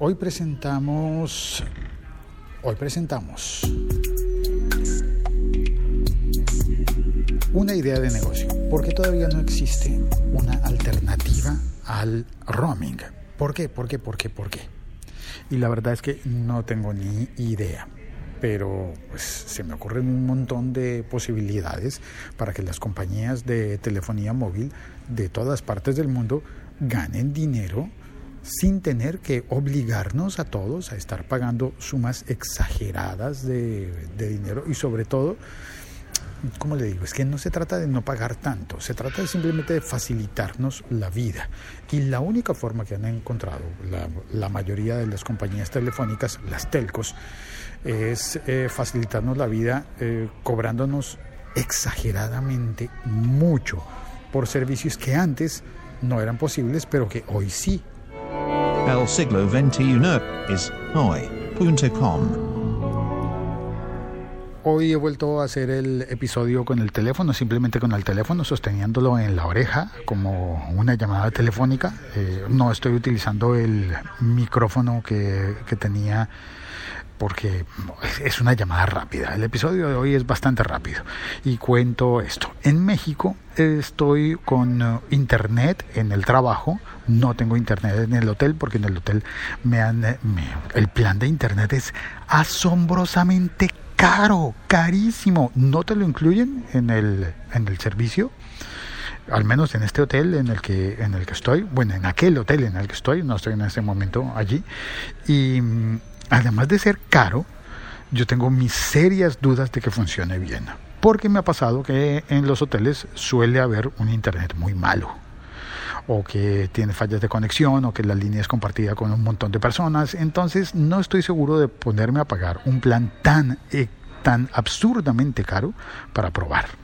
Hoy presentamos, hoy presentamos una idea de negocio, porque todavía no existe una alternativa al roaming. ¿Por qué? ¿Por qué? ¿Por qué? ¿Por qué? Y la verdad es que no tengo ni idea pero pues se me ocurren un montón de posibilidades para que las compañías de telefonía móvil de todas partes del mundo ganen dinero sin tener que obligarnos a todos a estar pagando sumas exageradas de, dinero y sobre todo como le digo? Es que no se trata de no pagar tanto, se trata simplemente de facilitarnos la vida. Y la única forma que han encontrado la, mayoría de las compañías telefónicas, las telcos, es eh, facilitarnos la vida eh, cobrándonos exageradamente mucho por servicios que antes no eran posibles, pero que hoy sí El siglo XXI es hoy.com. Hoy he vuelto a hacer el episodio con el teléfono, simplemente con el teléfono, sosteniéndolo en la oreja como una llamada telefónica. Eh, no estoy utilizando el micrófono que, que tenía porque es una llamada rápida. El episodio de hoy es bastante rápido y cuento esto. En México estoy con uh, internet en el trabajo, no tengo internet en el hotel porque en el hotel me han eh, el plan de internet es asombrosamente caro, carísimo. No te lo incluyen en el en el servicio al menos en este hotel en el que en el que estoy, bueno, en aquel hotel en el que estoy, no estoy en este momento allí y mm, además de ser caro, yo tengo mis serias dudas de que funcione bien. Porque me ha pasado que en los hoteles suele haber un internet muy malo. O que tiene fallas de conexión, o que la línea es compartida con un montón de personas. Entonces no estoy seguro de ponerme a pagar un plan tan, eh, tan absurdamente caro para probar.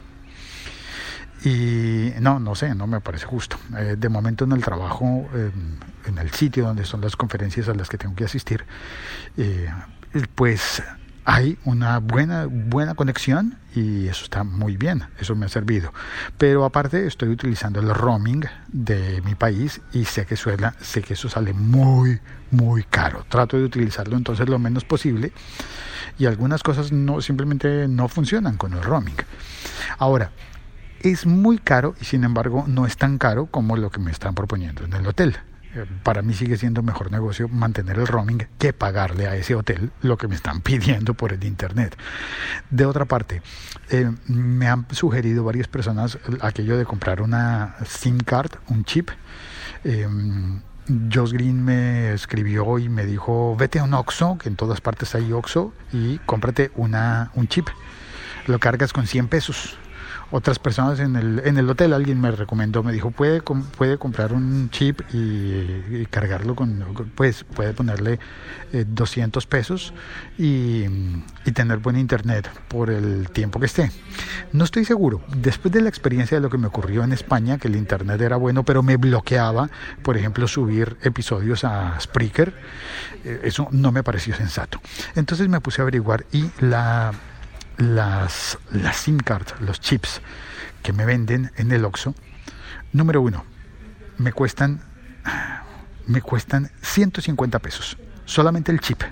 Y no, no sé, no me parece justo. Eh, de momento en el trabajo, en el sitio donde son las conferencias a las que tengo que asistir, eh, pues hay una buena, buena conexión y eso está muy bien, eso me ha servido. Pero aparte estoy utilizando el roaming de mi país y sé que, suela, sé que eso sale muy, muy caro. Trato de utilizarlo entonces lo menos posible y algunas cosas no simplemente no funcionan con el roaming. Ahora, es muy caro y sin embargo no es tan caro como lo que me están proponiendo en el hotel. Eh, para mí sigue siendo mejor negocio mantener el roaming que pagarle a ese hotel lo que me están pidiendo por el internet. De otra parte, eh, me han sugerido varias personas aquello de comprar una SIM card, un chip. Eh, Josh Green me escribió y me dijo, vete a un Oxxo, que en todas partes hay Oxxo, y cómprate una, un chip. Lo cargas con 100 pesos otras personas en el, en el hotel, alguien me recomendó, me dijo, puede, puede comprar un chip y, cargarlo con, pues puede ponerle 200 eh, pesos y, y, tener buen internet por el tiempo que esté. No estoy seguro, después de la experiencia de lo que me ocurrió en España, que el internet era bueno, pero me bloqueaba, por ejemplo, subir episodios a Spreaker, eh, eso no me pareció sensato. Entonces me puse a averiguar y la las, las SIM cards, los chips que me venden en el Oxxo, número uno, me cuestan, me cuestan 150 pesos. Solamente el chip,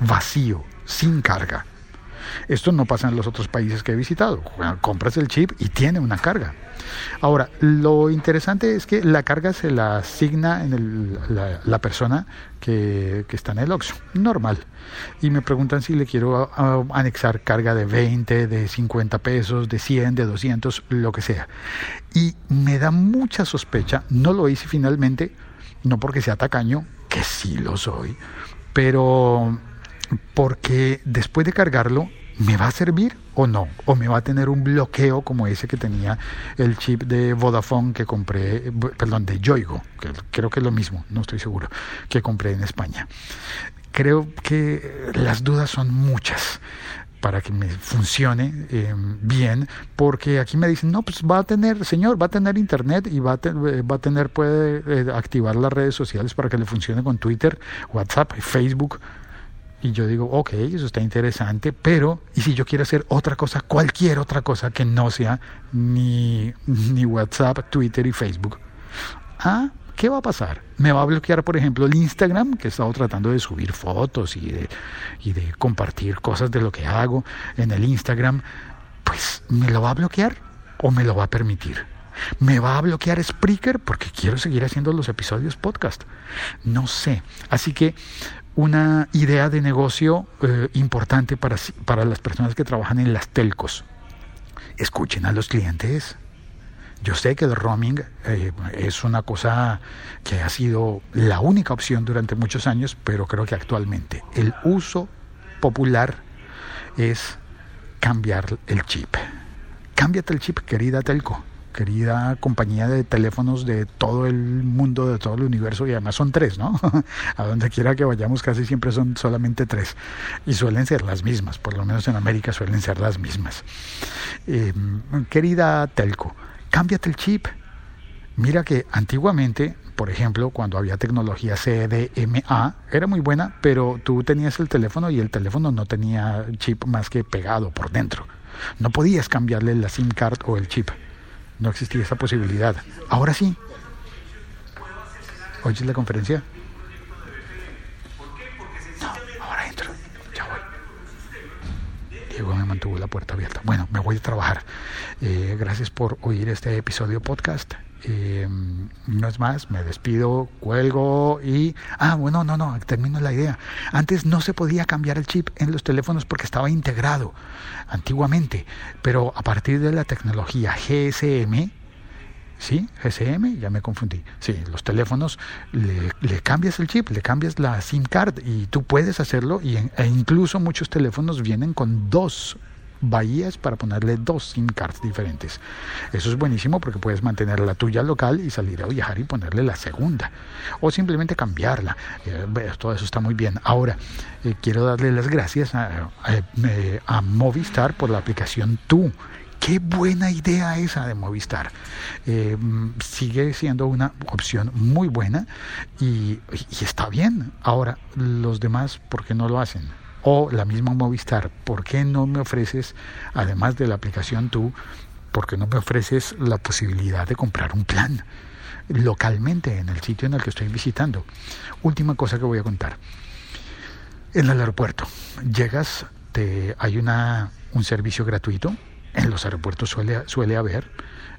vacío, sin carga. Esto no pasa en los otros países que he visitado. Compras el chip y tiene una carga. Ahora, lo interesante es que la carga se la asigna en la, persona que, está en el OXXO, normal. Y me preguntan si le quiero anexar carga de 20, de 50 pesos, de 100, de 200, lo que sea. Y me da mucha sospecha, no lo hice finalmente, no porque sea tacaño, que sí lo soy, pero porque después de cargarlo ¿me va a servir o no? ¿O me va a tener un bloqueo como ese que tenía el chip de Vodafone que compré, perdón, de Yoigo, que creo que es lo mismo, no estoy seguro, que compré en España? Creo que las dudas son muchas para que me funcione em, bien, porque aquí me dicen, no, pues va a tener, señor, va a tener internet y va a, va a tener, puede eh, activar las redes sociales para que le funcione con Twitter, WhatsApp, Facebook, y yo digo, ok, eso está interesante, pero ¿y si yo quiero hacer otra cosa, cualquier otra cosa que no sea ni, ni WhatsApp, Twitter y Facebook? Ah, ¿qué va a pasar? Me va a bloquear, por ejemplo, el Instagram, que he estado tratando de subir fotos y de, y de compartir cosas de lo que hago en el Instagram. Pues, ¿me lo va a bloquear o me lo va a permitir? ¿Me va a bloquear Spreaker porque quiero seguir haciendo los episodios podcast? No sé. Así que una idea de negocio eh, importante para, para las personas que trabajan en las telcos. Escuchen a los clientes. Yo sé que el roaming eh, es una cosa que ha sido la única opción durante muchos años, pero creo que actualmente el uso popular es cambiar el chip. Cámbiate el chip, querida Telco querida compañía de teléfonos de todo el mundo, de todo el universo, y además son tres, ¿no? A donde quiera que vayamos casi siempre son solamente tres, y suelen ser las mismas, por lo menos en América suelen ser las mismas. Em, querida Telco, cámbiate el chip. Mira que antiguamente, por ejemplo, cuando había tecnología CDMA, era muy buena, pero tú tenías el teléfono y el teléfono no tenía chip más que pegado por dentro. No podías cambiarle la SIM card o el chip. No existía esa posibilidad. Ahora sí. ¿Oyes la conferencia? No, ahora entro. Ya voy. Diego me mantuvo la puerta abierta. Bueno, me voy a trabajar. Eh, gracias por oír este episodio podcast. Eh, no es más, me despido, cuelgo y... Ah, bueno, no, no, termino la idea. Antes no se podía cambiar el chip en los teléfonos porque estaba integrado antiguamente, pero a partir de la tecnología GSM, ¿sí? GSM, ya me confundí. Sí, los teléfonos, le, le, cambias el chip, le cambias la SIM card y tú puedes hacerlo y e incluso muchos teléfonos vienen con dos bahías para ponerle dos SIM cards diferentes. Eso es buenísimo porque puedes mantener la tuya local y salir a viajar y ponerle la segunda. O simplemente cambiarla. Eh, todo eso está muy bien. Ahora, eh, quiero darle las gracias a, a, Movistar por la aplicación Tú. Qué buena idea esa de Movistar. Eh, sigue siendo una opción muy buena y, y, está bien. Ahora, los demás, ¿por qué no lo hacen? O la misma Movistar, ¿por qué no me ofreces, además de la aplicación tú, por qué no me ofreces la posibilidad de comprar un plan localmente en el sitio en el que estoy visitando? Última cosa que voy a contar. En el aeropuerto, llegas, te, hay una, un servicio gratuito, en los aeropuertos suele, suele haber,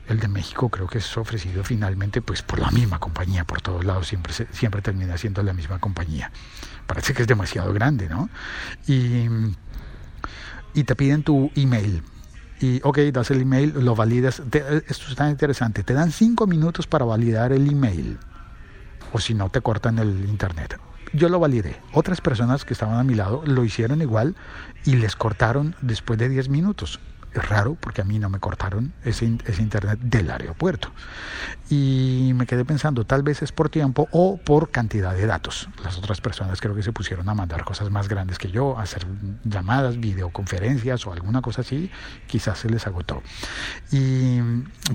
el de México creo que es ofrecido finalmente pues por la misma compañía, por todos lados siempre, siempre termina siendo la misma compañía parece que es demasiado grande, ¿no? Y, y te piden tu email. Y ok, das el email, lo validas. esto está interesante. Te dan cinco minutos para validar el email. O si no, te cortan el internet. Yo lo validé. Otras personas que estaban a mi lado lo hicieron igual y les cortaron después de 10 minutos. Es raro porque a mí no me cortaron ese, ese internet del aeropuerto. Y me quedé pensando, tal vez es por tiempo o por cantidad de datos. Las otras personas creo que se pusieron a mandar cosas más grandes que yo, a hacer llamadas, videoconferencias o alguna cosa así, quizás se les agotó. Y,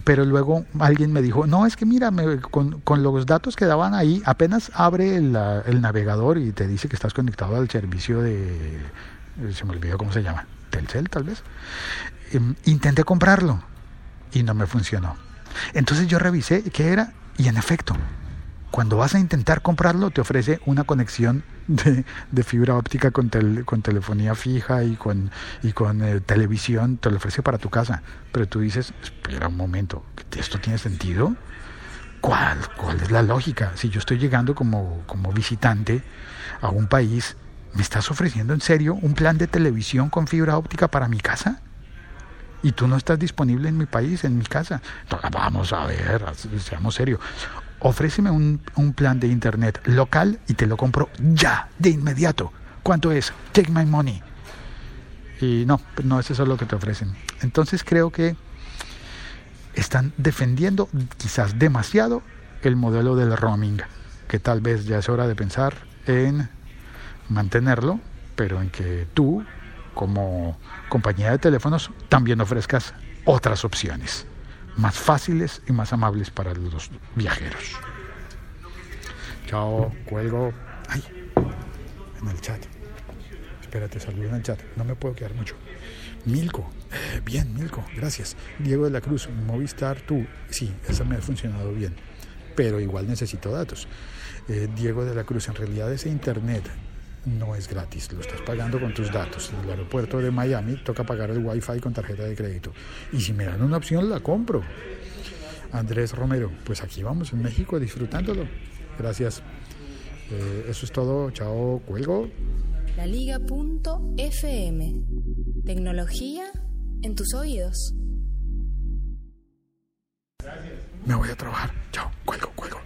pero luego alguien me dijo, no, es que mira, con, con, los datos que daban ahí, apenas abre el, el navegador y te dice que estás conectado al servicio de, se me olvidó cómo se llama, Telcel tal vez. Em, intenté comprarlo y no me funcionó. Entonces yo revisé qué era y en efecto, cuando vas a intentar comprarlo te ofrece una conexión de, fibra óptica con, con, telefonía fija y con, y con eh, televisión, te lo ofrece para tu casa. Pero tú dices, espera un momento, ¿esto tiene sentido? ¿Cuál, ¿Cuál es la lógica? Si yo estoy llegando como, como visitante a un país, ¿me estás ofreciendo en serio un plan de televisión con fibra óptica para mi casa? Y tú no estás disponible en mi país, en mi casa. vamos a ver, seamos serios. Ofréceme un, un, plan de internet local y te lo compro ya, de inmediato. ¿Cuánto es? Take my money. Y no, no es eso lo que te ofrecen. Entonces creo que están defendiendo quizás demasiado el modelo del roaming, que tal vez ya es hora de pensar en mantenerlo, pero en que tú como compañía de teléfonos también ofrezcas otras opciones más fáciles y más amables para los viajeros. Chao, cuelgo. Ay, en el chat. Espérate, saludo en el chat. No me puedo quedar mucho. Milko, eh, bien, Milko, gracias. Diego de la Cruz, Movistar, tú. Sí, esa me ha funcionado bien. pero igual necesito datos. Eh, Diego de la Cruz, en realidad ese internet no es gratis, lo estás pagando con tus datos. En el aeropuerto de Miami toca pagar el wifi con tarjeta de crédito. Y si me dan una opción, la compro. Andrés Romero, pues aquí vamos en México disfrutándolo. Gracias. Eh, eso es todo. Chao, cuelgo. La Liga.fm. Tecnología en tus oídos. Me voy a trabajar. Chao, cuelgo.